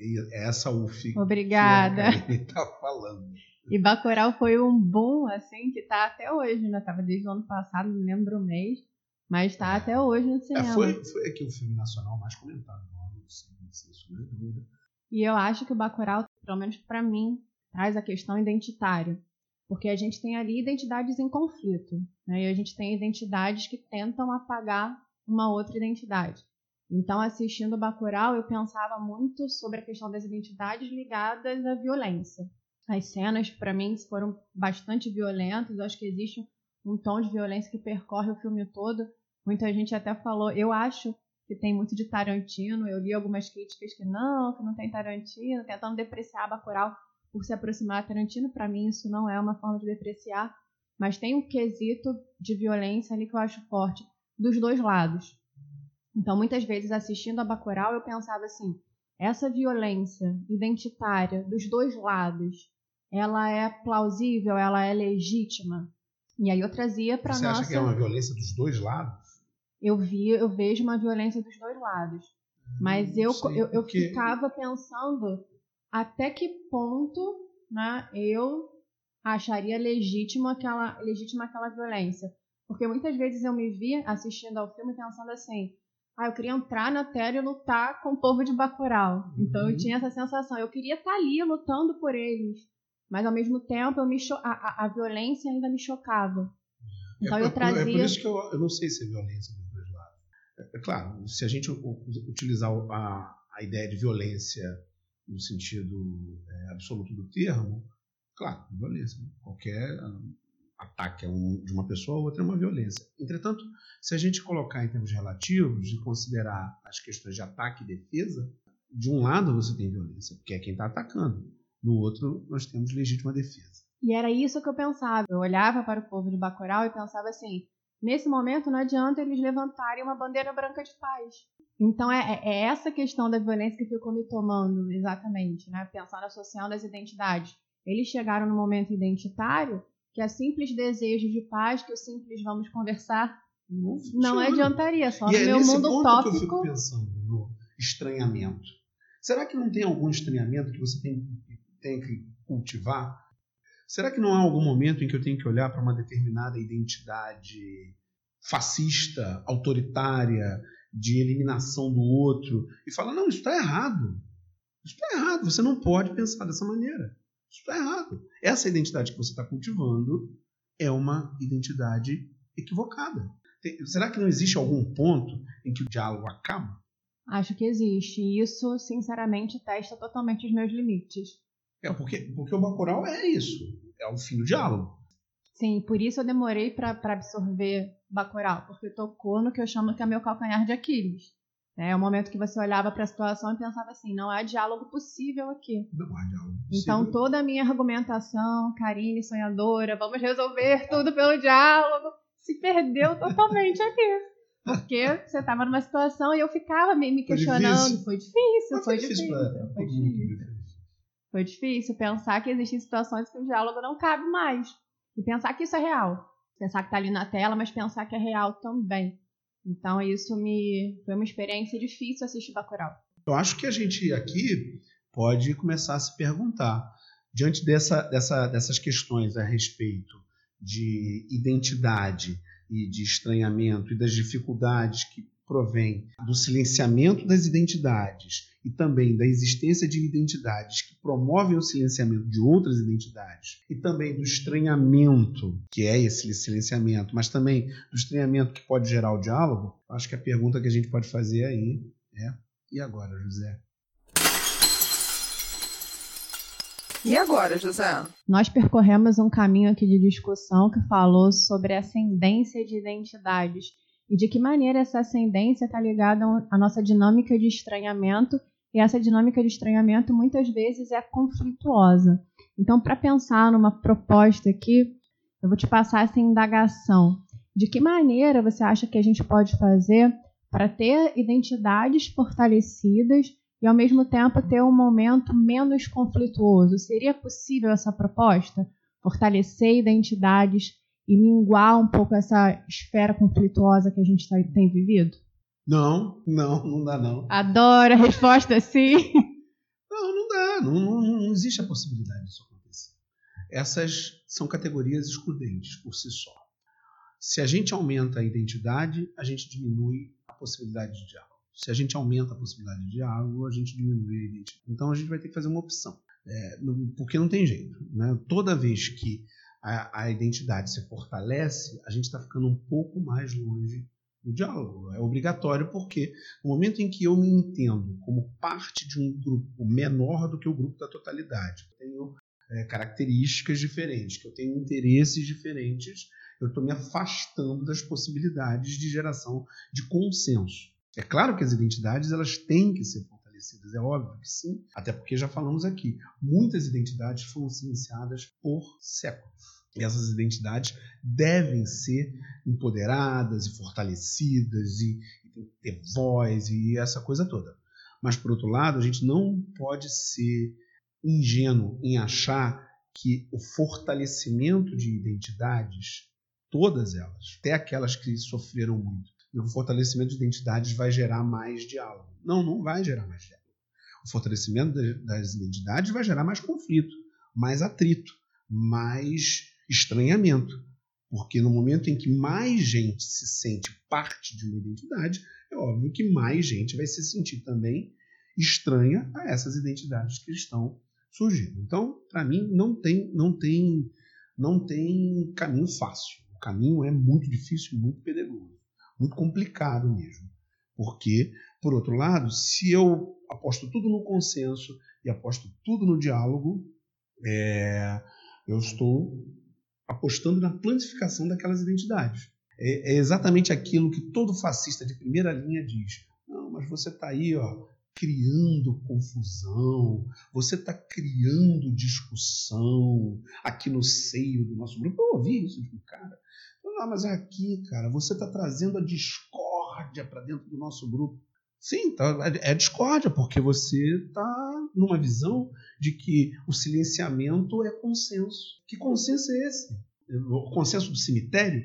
E é essa UF Obrigada. que está falando. E Bacurau foi um boom, assim, que tá até hoje, né? Tava desde o ano passado, não lembro o mês, mas tá até hoje no cinema. É, foi, foi aqui o filme nacional mais comentado no ano, sem sombra de dúvida. E eu acho que o Bacurau, pelo menos para mim, traz a questão identitária. Porque a gente tem ali identidades em conflito. Né? E a gente tem identidades que tentam apagar uma outra identidade. Então, assistindo o Bacurau, eu pensava muito sobre a questão das identidades ligadas à violência. As cenas, para mim, foram bastante violentas. Eu acho que existe um tom de violência que percorre o filme todo. Muita gente até falou, eu acho que tem muito de Tarantino. Eu li algumas críticas que não, que não tem Tarantino, tentando depreciar Bacurau por se aproximar a Tarantino. Para mim, isso não é uma forma de depreciar, mas tem um quesito de violência ali que eu acho forte dos dois lados. Então, muitas vezes assistindo a Bacurau, eu pensava assim: essa violência identitária dos dois lados, ela é plausível, ela é legítima? E aí eu trazia para nossa. Você acha que é uma violência dos dois lados? Eu vi, eu vejo uma violência dos dois lados. Mas eu, eu, eu porque... ficava pensando até que ponto né, eu acharia legítimo aquela, legítima aquela violência. Porque muitas vezes eu me via assistindo ao filme pensando assim, ah, eu queria entrar na tela e lutar com o povo de Bacurau. Então eu uhum. tinha essa sensação, eu queria estar ali lutando por eles. Mas ao mesmo tempo eu me cho a, a, a violência ainda me chocava. Então é, eu trazia. É por isso que eu, eu não sei se é violência dos dois lados. É, é claro, se a gente utilizar a, a ideia de violência no sentido é, absoluto do termo, claro, violência. Qualquer um, ataque de uma pessoa a outra é uma violência. Entretanto, se a gente colocar em termos relativos e considerar as questões de ataque e defesa, de um lado você tem violência, porque é quem está atacando. No outro, nós temos legítima defesa. E era isso que eu pensava. Eu olhava para o povo de Bacurau e pensava assim: nesse momento não adianta eles levantarem uma bandeira branca de paz. Então é, é, é, essa questão da violência que ficou me tomando exatamente, né? Pensando associando as identidades. Eles chegaram no momento identitário que a simples desejo de paz, que o simples vamos conversar, não, não adiantaria. Só e no é meu mundo ponto tópico. Que eu fico pensando no estranhamento. Será que não tem algum estranhamento que você tem, tem que cultivar? Será que não há algum momento em que eu tenho que olhar para uma determinada identidade fascista, autoritária, de eliminação do outro e fala: não, isso está errado. Isso está errado. Você não pode pensar dessa maneira. Isso está errado. Essa identidade que você está cultivando é uma identidade equivocada. Tem, será que não existe algum ponto em que o diálogo acaba? Acho que existe. E isso, sinceramente, testa totalmente os meus limites. É, porque, porque o Bacurau é isso. É o fim do diálogo. Sim, por isso eu demorei para absorver Bacurau, porque tocou no que eu chamo que é meu calcanhar de Aquiles. É o momento que você olhava para a situação e pensava assim, não há diálogo possível aqui. Não há diálogo possível. Então toda a minha argumentação, Karine sonhadora, vamos resolver tudo pelo diálogo, se perdeu totalmente aqui. Porque você estava numa situação e eu ficava me, me questionando. Foi difícil, foi difícil. Foi difícil. Foi difícil. Foi difícil pensar que existem situações que o diálogo não cabe mais. E pensar que isso é real. Pensar que está ali na tela, mas pensar que é real também. Então isso me foi uma experiência difícil assistir Bacurau. Eu acho que a gente aqui pode começar a se perguntar diante dessa, dessa, dessas questões a respeito de identidade e de estranhamento e das dificuldades que provém do silenciamento das identidades e também da existência de identidades que promovem o silenciamento de outras identidades e também do estranhamento, que é esse silenciamento, mas também do estranhamento que pode gerar o diálogo, acho que a pergunta que a gente pode fazer aí é: e agora, José? E agora, José? Nós percorremos um caminho aqui de discussão que falou sobre a ascendência de identidades e de que maneira essa ascendência está ligada à nossa dinâmica de estranhamento, e essa dinâmica de estranhamento muitas vezes é conflituosa. Então, para pensar numa proposta aqui, eu vou te passar essa indagação. De que maneira você acha que a gente pode fazer para ter identidades fortalecidas e, ao mesmo tempo, ter um momento menos conflituoso? Seria possível essa proposta? Fortalecer identidades e minguar um pouco essa esfera conflituosa que a gente tá, tem vivido? Não, não, não dá não. Adoro a resposta sim. Não, não dá. Não, não, não existe a possibilidade disso acontecer. Essas são categorias excludentes por si só. Se a gente aumenta a identidade, a gente diminui a possibilidade de diálogo. Se a gente aumenta a possibilidade de diálogo, a gente diminui a identidade. Então a gente vai ter que fazer uma opção. É, porque não tem jeito. Né? Toda vez que a, a identidade se fortalece, a gente está ficando um pouco mais longe do diálogo. É obrigatório porque no momento em que eu me entendo como parte de um grupo menor do que o grupo da totalidade, eu tenho é, características diferentes, que eu tenho interesses diferentes, eu estou me afastando das possibilidades de geração de consenso. É claro que as identidades elas têm que ser fortalecidas, é óbvio que sim, até porque já falamos aqui, muitas identidades foram silenciadas por séculos. E essas identidades devem ser empoderadas e fortalecidas e, e ter voz e essa coisa toda. Mas, por outro lado, a gente não pode ser ingênuo em achar que o fortalecimento de identidades, todas elas, até aquelas que sofreram muito, o fortalecimento de identidades vai gerar mais diálogo. Não, não vai gerar mais diálogo. O fortalecimento das identidades vai gerar mais conflito, mais atrito, mais estranhamento. Porque no momento em que mais gente se sente parte de uma identidade, é óbvio que mais gente vai se sentir também estranha a essas identidades que estão surgindo. Então, para mim, não tem, não tem, não tem caminho fácil. O caminho é muito difícil, muito pedregoso, muito complicado mesmo. Porque, por outro lado, se eu aposto tudo no consenso e aposto tudo no diálogo, é, eu estou apostando na plantificação daquelas identidades. É, é, exatamente aquilo que todo fascista de primeira linha diz. Não, mas você está aí, ó, criando confusão, você está criando discussão aqui no seio do nosso grupo. Eu ouvi isso de um cara. Não, mas é aqui, cara, você está trazendo a discórdia para dentro do nosso grupo. Sim, tá, é discórdia, porque você está numa visão de que o silenciamento é consenso. Que consenso é esse? O consenso do cemitério?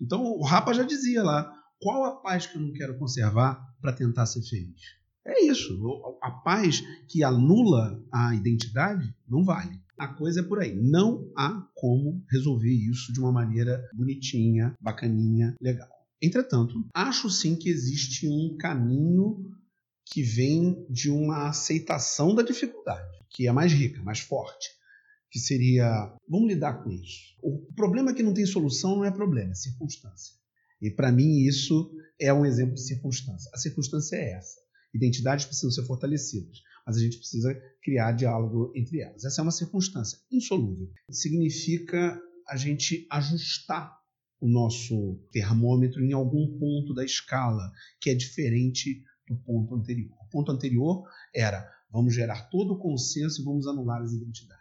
Então o Rapa já dizia lá: qual a paz que eu não quero conservar para tentar ser feliz? É isso. A paz que anula a identidade não vale. A coisa é por aí. Não há como resolver isso de uma maneira bonitinha, bacaninha, legal. Entretanto, acho sim que existe um caminho que vem de uma aceitação da dificuldade, que é mais rica, mais forte, que seria vamos lidar com isso. O problema que não tem solução não é problema, é circunstância. E para mim isso é um exemplo de circunstância. A circunstância é essa. Identidades precisam ser fortalecidas, mas a gente precisa criar diálogo entre elas. Essa é uma circunstância insolúvel. Significa a gente ajustar o nosso termômetro em algum ponto da escala que é diferente do ponto anterior. O ponto anterior era vamos gerar todo o consenso e vamos anular as identidades.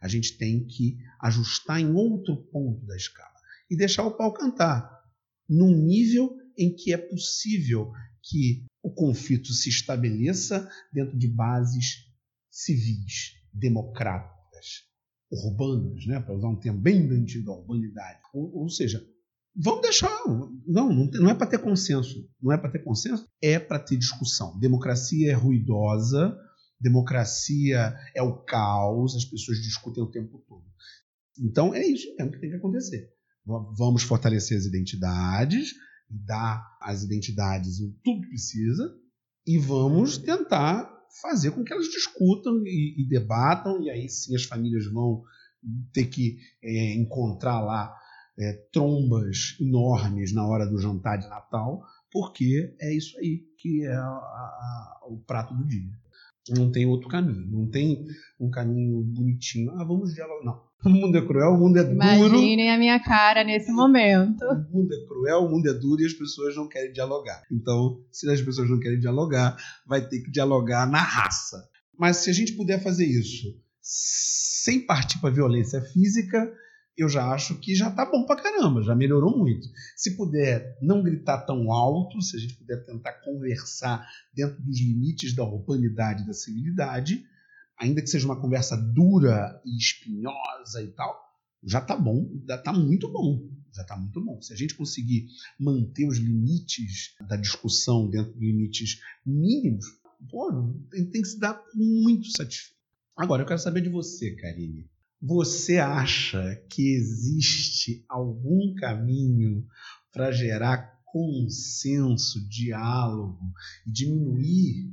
A gente tem que ajustar em outro ponto da escala e deixar o pau cantar num nível em que é possível que o conflito se estabeleça dentro de bases civis, democráticas, urbanas, né, para usar um termo bem da antiga urbanidade. Ou, ou seja, vamos deixar. Não, não é para ter consenso. Não é para ter consenso, é para ter discussão. Democracia é ruidosa, democracia é o caos, as pessoas discutem o tempo todo. Então é isso mesmo que tem que acontecer. Vamos fortalecer as identidades, dar às identidades tudo que precisa e vamos tentar fazer com que elas discutam e, e debatam, e aí sim as famílias vão ter que é, encontrar lá é, trombas enormes na hora do jantar de Natal, porque é isso aí que é a, a, o prato do dia. Não tem outro caminho, não tem um caminho bonitinho. Ah, vamos dialogar. Não. O mundo é cruel, o mundo é Imaginem duro. Imaginem a minha cara nesse momento. O mundo é cruel, o mundo é duro e as pessoas não querem dialogar. Então, se as pessoas não querem dialogar, vai ter que dialogar na raça. Mas se a gente puder fazer isso sem partir para violência física, eu já acho que já tá bom pra caramba, já melhorou muito. Se puder não gritar tão alto, se a gente puder tentar conversar dentro dos limites da urbanidade e da civilidade, ainda que seja uma conversa dura e espinhosa e tal, já tá bom, já tá muito bom. Já está muito bom. Se a gente conseguir manter os limites da discussão dentro de limites mínimos, pô, tem, tem que se dar muito satisfeito. Agora, eu quero saber de você, Karine. Você acha que existe algum caminho para gerar consenso, diálogo e diminuir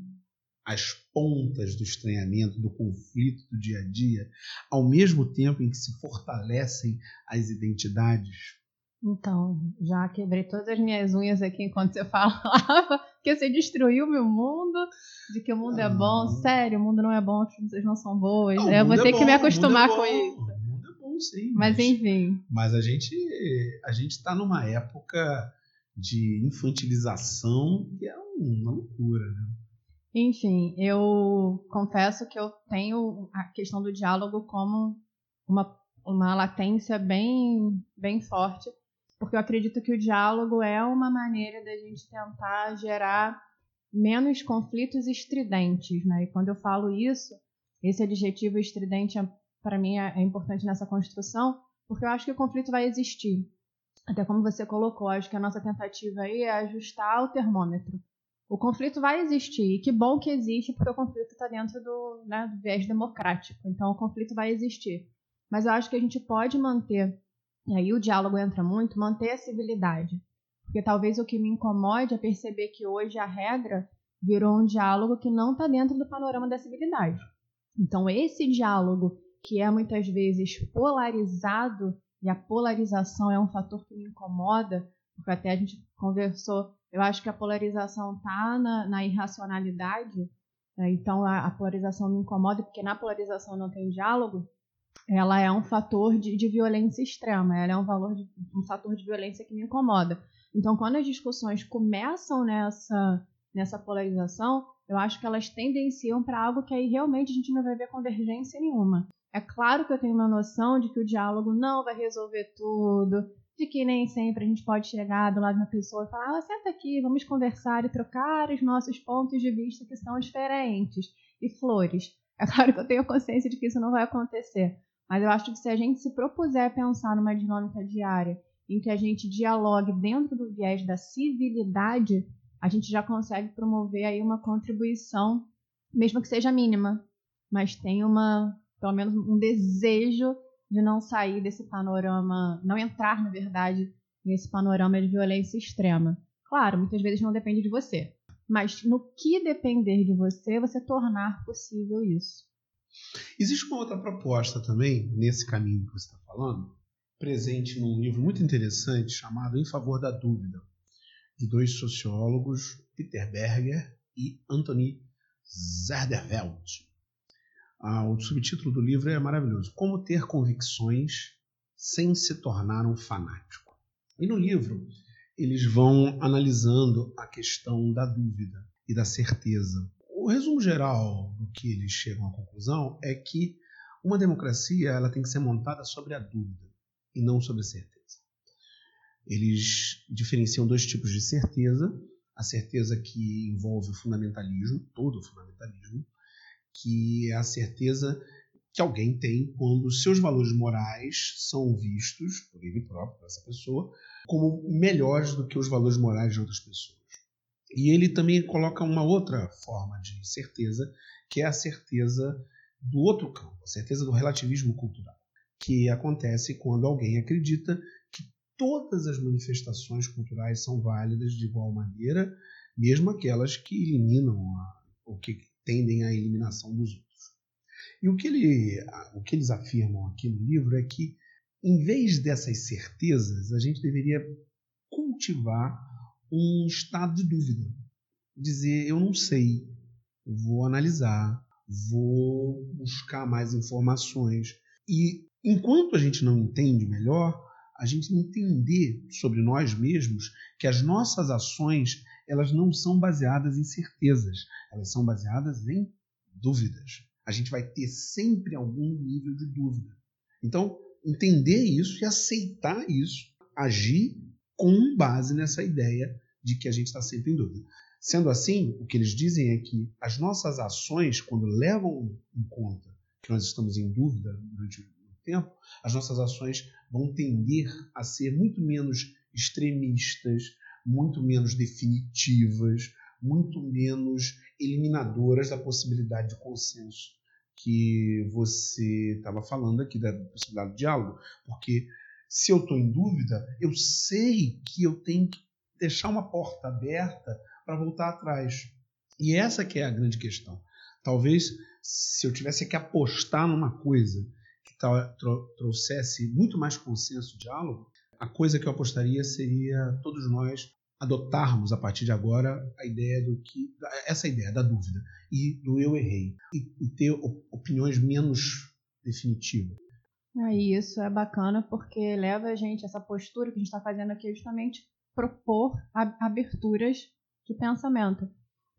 as pontas do estranhamento, do conflito do dia a dia, ao mesmo tempo em que se fortalecem as identidades? Então, já quebrei todas as minhas unhas aqui enquanto você falava, que você destruiu meu mundo, de que o mundo é bom. Sério, o mundo não é bom, as pessoas não são boas. Não, eu vou é ter é que me acostumar é com isso. O mundo é bom, sim. Mas, mas enfim. Mas a gente a gente está numa época de infantilização que é uma loucura, né? Enfim, eu confesso que eu tenho a questão do diálogo como uma, uma latência bem, bem forte porque eu acredito que o diálogo é uma maneira da gente tentar gerar menos conflitos estridentes, né? E quando eu falo isso, esse adjetivo estridente é, para mim é, é importante nessa construção, porque eu acho que o conflito vai existir. Até como você colocou, acho que a nossa tentativa aí é ajustar o termômetro. O conflito vai existir, e que bom que existe, porque o conflito está dentro do, né, do viés democrático. Então, o conflito vai existir. Mas eu acho que a gente pode manter e aí o diálogo entra muito, manter a civilidade. Porque talvez o que me incomode é perceber que hoje a regra virou um diálogo que não está dentro do panorama da civilidade. Então, esse diálogo, que é muitas vezes polarizado, e a polarização é um fator que me incomoda, porque até a gente conversou, eu acho que a polarização está na, na, irracionalidade, né? então a, a polarização me incomoda, porque na polarização não tem diálogo, ela é um fator de, de violência extrema, ela é um, valor de, um fator de violência que me incomoda. Então, quando as discussões começam nessa, nessa polarização, eu acho que elas tendenciam para algo que aí realmente a gente não vai ver convergência nenhuma. É claro que eu tenho uma noção de que o diálogo não vai resolver tudo, de que nem sempre a gente pode chegar do lado de uma pessoa e falar: ah, senta aqui, vamos conversar e trocar os nossos pontos de vista que são diferentes e flores. É claro que eu tenho consciência de que isso não vai acontecer. Mas eu acho que se a gente se propuser a pensar numa dinâmica diária em que a gente dialogue dentro do viés da civilidade, a gente já consegue promover aí uma contribuição, mesmo que seja mínima, mas tem uma, pelo menos um desejo de não sair desse panorama, não entrar, na verdade, nesse panorama de violência extrema. Claro, muitas vezes não depende de você, mas no que depender de você, você tornar possível isso. Existe uma outra proposta também, nesse caminho que você está falando, presente num livro muito interessante chamado Em Favor da Dúvida, de dois sociólogos, Peter Berger e Anthony Zerderveld. Ah, o subtítulo do livro é maravilhoso: Como ter convicções sem se tornar um fanático. E no livro, eles vão analisando a questão da dúvida e da certeza o resumo geral que eles chegam à conclusão é que uma democracia ela tem que ser montada sobre a dúvida e não sobre a certeza. Eles diferenciam dois tipos de certeza: a certeza que envolve o fundamentalismo, todo o fundamentalismo, que é a certeza que alguém tem quando seus valores morais são vistos por ele próprio, por essa pessoa, como melhores do que os valores morais de outras pessoas. E ele também coloca uma outra forma de certeza, que é a certeza do outro campo, a certeza do relativismo cultural, que acontece quando alguém acredita que todas as manifestações culturais são válidas de igual maneira, mesmo aquelas que eliminam a, ou que tendem à eliminação dos outros. E o que, ele, o que eles afirmam aqui no livro é que, em vez dessas certezas, a gente deveria cultivar um estado de dúvida. Dizer, eu não sei, vou analisar, vou buscar mais informações. E enquanto a gente não entende melhor, a gente entender sobre nós mesmos que as nossas ações elas não são baseadas em certezas, elas são baseadas em dúvidas. A gente vai ter sempre algum nível de dúvida. Então, entender isso e aceitar isso, agir com base nessa ideia de que a gente está sempre em dúvida. Sendo assim, o que eles dizem é que as nossas ações, quando levam em conta que nós estamos em dúvida durante o tempo, as nossas ações vão tender a ser muito menos extremistas, muito menos definitivas, muito menos eliminadoras da possibilidade de consenso que você estava falando aqui, da possibilidade de diálogo. Porque se eu estou em dúvida, eu sei que eu tenho que deixar uma porta aberta para voltar atrás. E essa que é a grande questão. Talvez se eu tivesse que apostar numa coisa que trouxesse muito mais consenso, diálogo, a coisa que eu apostaria seria todos nós adotarmos a partir de agora a ideia do que essa ideia da dúvida e do eu errei e, e ter opiniões menos definitivas. É isso, é bacana porque leva a gente essa postura que a gente está fazendo aqui é justamente propor aberturas de pensamento.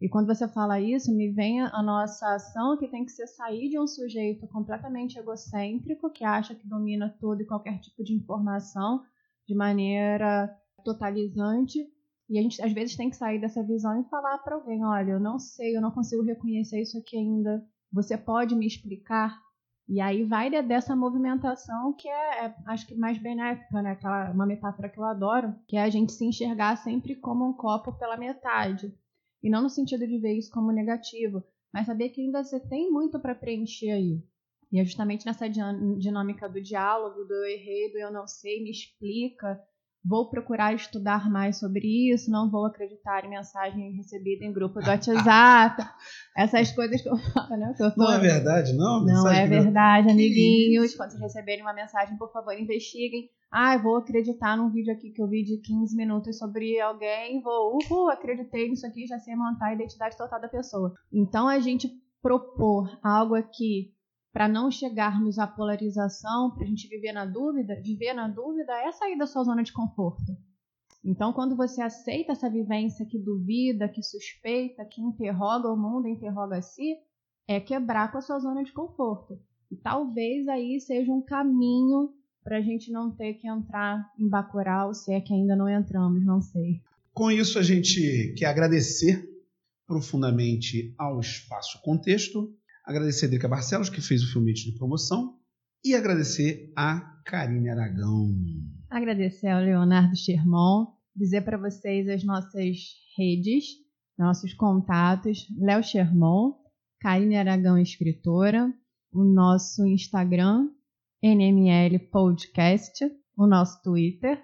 E quando você fala isso, me vem a nossa ação que tem que ser sair de um sujeito completamente egocêntrico, que acha que domina todo e qualquer tipo de informação de maneira totalizante. E a gente às vezes tem que sair dessa visão e falar para alguém: olha, eu não sei, eu não consigo reconhecer isso aqui ainda. Você pode me explicar? E aí vai dessa movimentação que é, é, acho que mais benéfica, né? Aquela, uma metáfora que eu adoro, que é a gente se enxergar sempre como um copo pela metade. E não no sentido de ver isso como negativo, mas saber que ainda você tem muito para preencher aí. E é justamente nessa dinâmica do diálogo, do eu errei, do eu não sei, me explica, vou procurar estudar mais sobre isso, não vou acreditar em mensagem recebida em grupo do WhatsApp, essas coisas que eu falo, né? Eu não é verdade, não? Não é verdade, amiguinhos. Quando vocês receberem uma mensagem, por favor, investiguem. Ah, eu vou acreditar num vídeo aqui que eu vi de 15 minutos sobre alguém, vou, uhul, acreditei nisso aqui, já sei montar a identidade total da pessoa. Então, a gente propor algo aqui para não chegarmos à polarização, para a gente viver na dúvida, viver na dúvida é sair da sua zona de conforto. Então, quando você aceita essa vivência que duvida, que suspeita, que interroga o mundo, interroga a si, é quebrar com a sua zona de conforto. E talvez aí seja um caminho para a gente não ter que entrar em Bacurau, se é que ainda não entramos, não sei. Com isso, a gente quer agradecer profundamente ao Espaço Contexto Agradecer a Drica Barcelos, que fez o filmite de promoção. E agradecer a Karine Aragão. Agradecer ao Leonardo Sherman. Dizer para vocês as nossas redes, nossos contatos. Léo Sherman, Karine Aragão Escritora. O nosso Instagram, NML Podcast. O nosso Twitter,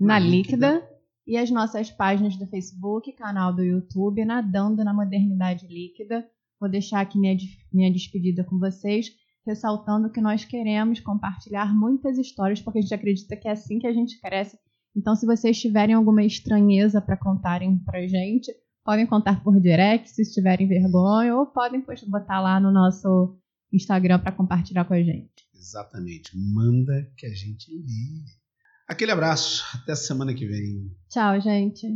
Na, Líquida. Líquida. E as nossas páginas do Facebook, canal do YouTube, Nadando na Modernidade Líquida Vou deixar aqui minha, minha despedida com vocês, ressaltando que nós queremos compartilhar muitas histórias, porque a gente acredita que é assim que a gente cresce. Então, se vocês tiverem alguma estranheza para contarem para gente, podem contar por direct, se tiverem vergonha, ou podem botar lá no nosso Instagram para compartilhar com a gente. Exatamente. Manda que a gente lê. Aquele abraço. Até semana que vem. Tchau, gente.